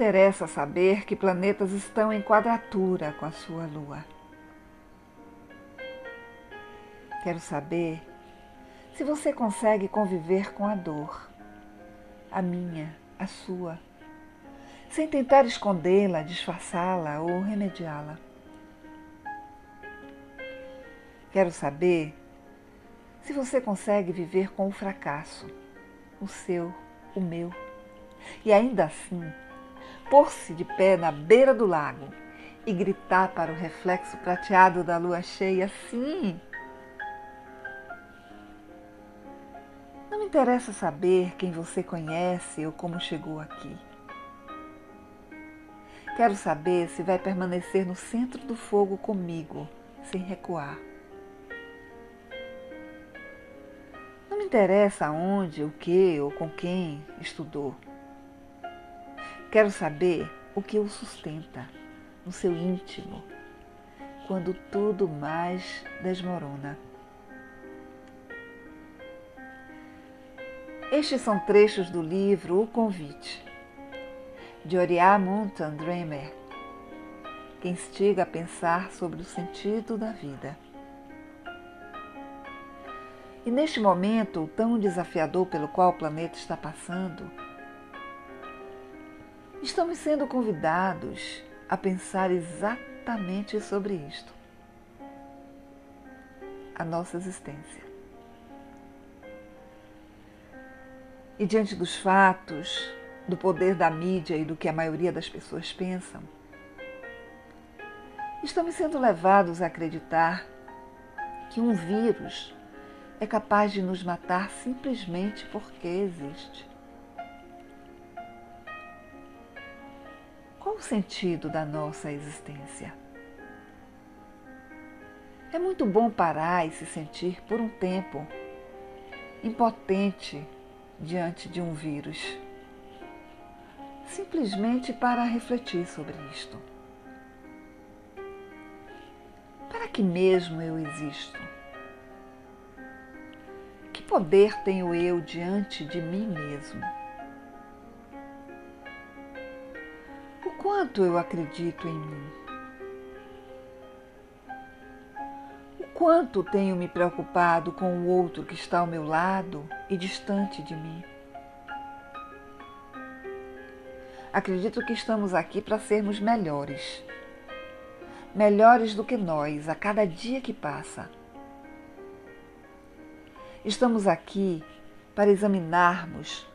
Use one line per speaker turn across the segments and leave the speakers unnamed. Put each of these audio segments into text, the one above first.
interessa saber que planetas estão em quadratura com a sua Lua. Quero saber se você consegue conviver com a dor, a minha, a sua, sem tentar escondê-la, disfarçá-la ou remediá-la. Quero saber se você consegue viver com o fracasso, o seu, o meu, e ainda assim pôr-se de pé na beira do lago e gritar para o reflexo prateado da lua cheia: sim! Não me interessa saber quem você conhece ou como chegou aqui. Quero saber se vai permanecer no centro do fogo comigo, sem recuar. Não me interessa onde, o que ou com quem estudou. Quero saber o que o sustenta no seu íntimo, quando tudo mais desmorona. Estes são trechos do livro O Convite, de Oriá Mountain Dreamer, que instiga a pensar sobre o sentido da vida. E neste momento tão desafiador pelo qual o planeta está passando, Estamos sendo convidados a pensar exatamente sobre isto. A nossa existência. E diante dos fatos, do poder da mídia e do que a maioria das pessoas pensam, estamos sendo levados a acreditar que um vírus é capaz de nos matar simplesmente porque existe. O sentido da nossa existência? É muito bom parar e se sentir por um tempo impotente diante de um vírus. Simplesmente para refletir sobre isto. Para que mesmo eu existo? Que poder tenho eu diante de mim mesmo? Quanto eu acredito em mim. O quanto tenho me preocupado com o outro que está ao meu lado e distante de mim. Acredito que estamos aqui para sermos melhores. Melhores do que nós a cada dia que passa. Estamos aqui para examinarmos,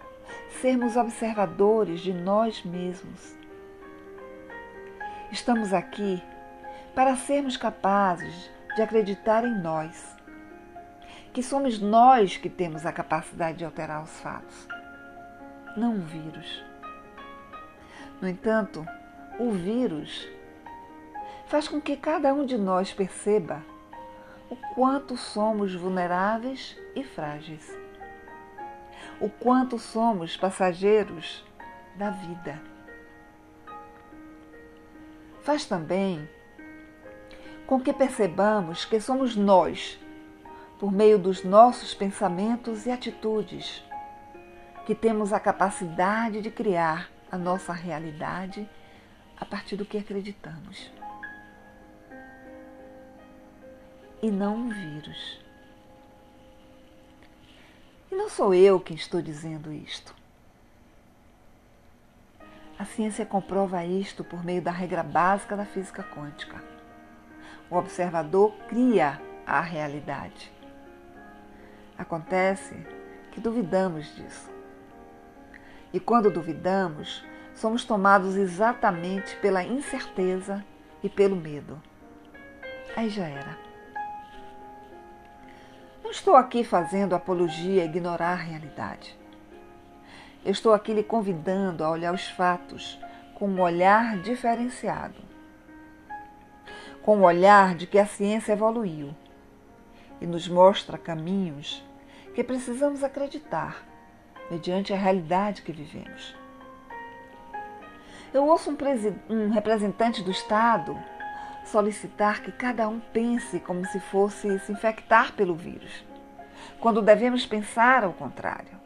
sermos observadores de nós mesmos Estamos aqui para sermos capazes de acreditar em nós, que somos nós que temos a capacidade de alterar os fatos, não o vírus. No entanto, o vírus faz com que cada um de nós perceba o quanto somos vulneráveis e frágeis, o quanto somos passageiros da vida faz também com que percebamos que somos nós, por meio dos nossos pensamentos e atitudes, que temos a capacidade de criar a nossa realidade a partir do que acreditamos. E não um vírus. E não sou eu quem estou dizendo isto. A ciência comprova isto por meio da regra básica da física quântica. O observador cria a realidade. Acontece que duvidamos disso. E quando duvidamos, somos tomados exatamente pela incerteza e pelo medo. Aí já era. Não estou aqui fazendo apologia a ignorar a realidade. Eu estou aqui lhe convidando a olhar os fatos com um olhar diferenciado. Com o olhar de que a ciência evoluiu e nos mostra caminhos que precisamos acreditar mediante a realidade que vivemos. Eu ouço um, um representante do Estado solicitar que cada um pense como se fosse se infectar pelo vírus, quando devemos pensar ao contrário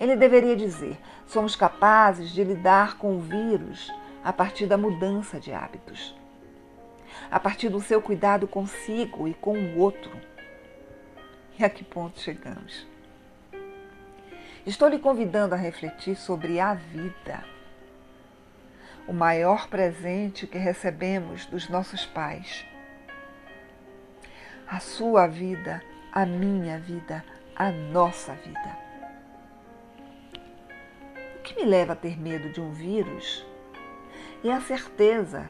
Ele deveria dizer: somos capazes de lidar com o vírus a partir da mudança de hábitos, a partir do seu cuidado consigo e com o outro. E a que ponto chegamos? Estou lhe convidando a refletir sobre a vida, o maior presente que recebemos dos nossos pais. A sua vida, a minha vida, a nossa vida. Que me leva a ter medo de um vírus é a certeza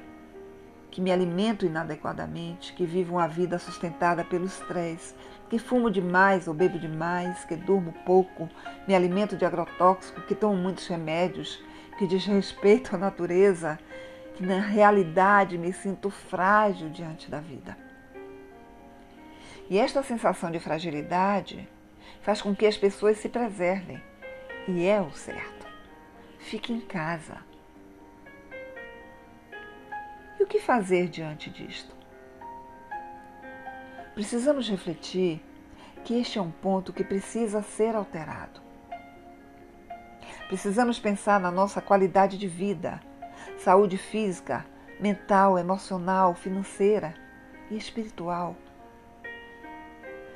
que me alimento inadequadamente, que vivo uma vida sustentada pelo estresse, que fumo demais ou bebo demais, que durmo pouco, me alimento de agrotóxico, que tomo muitos remédios, que desrespeito a natureza, que na realidade me sinto frágil diante da vida. E esta sensação de fragilidade faz com que as pessoas se preservem. E é o certo. Fique em casa. E o que fazer diante disto? Precisamos refletir que este é um ponto que precisa ser alterado. Precisamos pensar na nossa qualidade de vida, saúde física, mental, emocional, financeira e espiritual.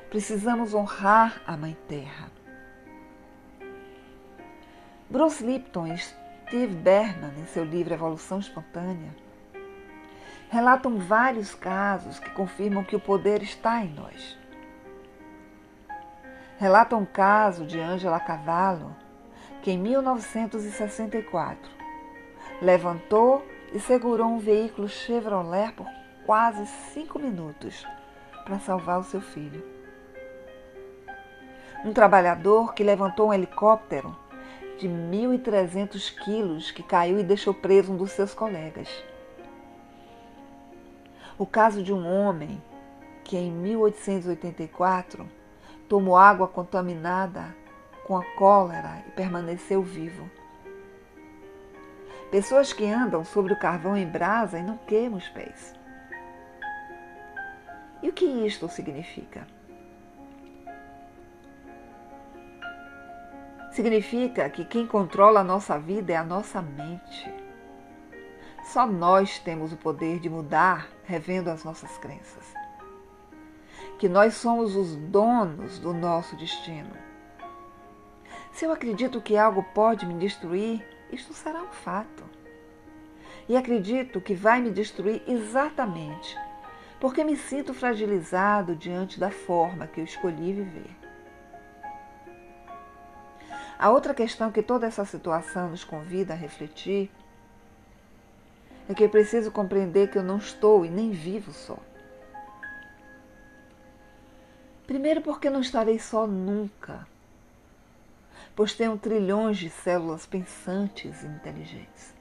Precisamos honrar a Mãe Terra. Bruce Lipton e Steve Berman, em seu livro Evolução Espontânea, relatam vários casos que confirmam que o poder está em nós. Relatam um caso de Angela Cavallo, que em 1964 levantou e segurou um veículo Chevrolet por quase cinco minutos para salvar o seu filho. Um trabalhador que levantou um helicóptero de 1.300 quilos que caiu e deixou preso um dos seus colegas. O caso de um homem que em 1884 tomou água contaminada com a cólera e permaneceu vivo. Pessoas que andam sobre o carvão em brasa e não queimam os pés. E o que isto significa? Significa que quem controla a nossa vida é a nossa mente. Só nós temos o poder de mudar revendo as nossas crenças. Que nós somos os donos do nosso destino. Se eu acredito que algo pode me destruir, isto será um fato. E acredito que vai me destruir exatamente porque me sinto fragilizado diante da forma que eu escolhi viver. A outra questão que toda essa situação nos convida a refletir é que eu preciso compreender que eu não estou e nem vivo só. Primeiro, porque não estarei só nunca, pois tenho trilhões de células pensantes e inteligentes.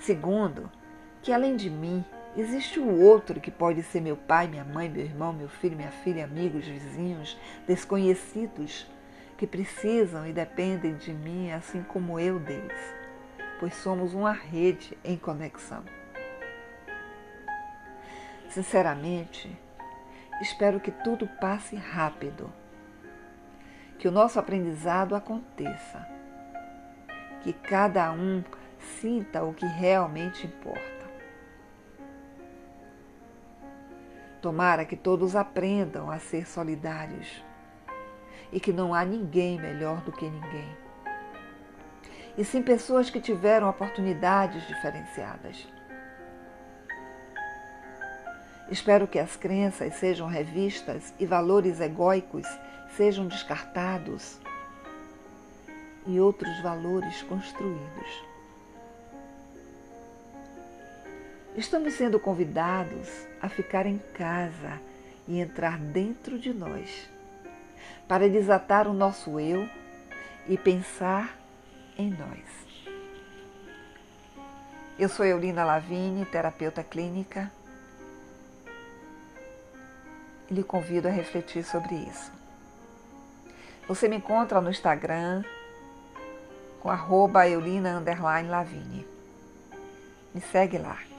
Segundo, que além de mim, existe o outro que pode ser meu pai, minha mãe, meu irmão, meu filho, minha filha, amigos, vizinhos, desconhecidos, que precisam e dependem de mim, assim como eu deles pois somos uma rede em conexão. Sinceramente, espero que tudo passe rápido, que o nosso aprendizado aconteça, que cada um sinta o que realmente importa. Tomara que todos aprendam a ser solidários e que não há ninguém melhor do que ninguém e sim pessoas que tiveram oportunidades diferenciadas. Espero que as crenças sejam revistas e valores egóicos sejam descartados e outros valores construídos. Estamos sendo convidados a ficar em casa e entrar dentro de nós para desatar o nosso eu e pensar em nós. Eu sou Eulina Lavigne, terapeuta clínica, e lhe convido a refletir sobre isso. Você me encontra no Instagram com arroba Eulina Lavigne. Me segue lá.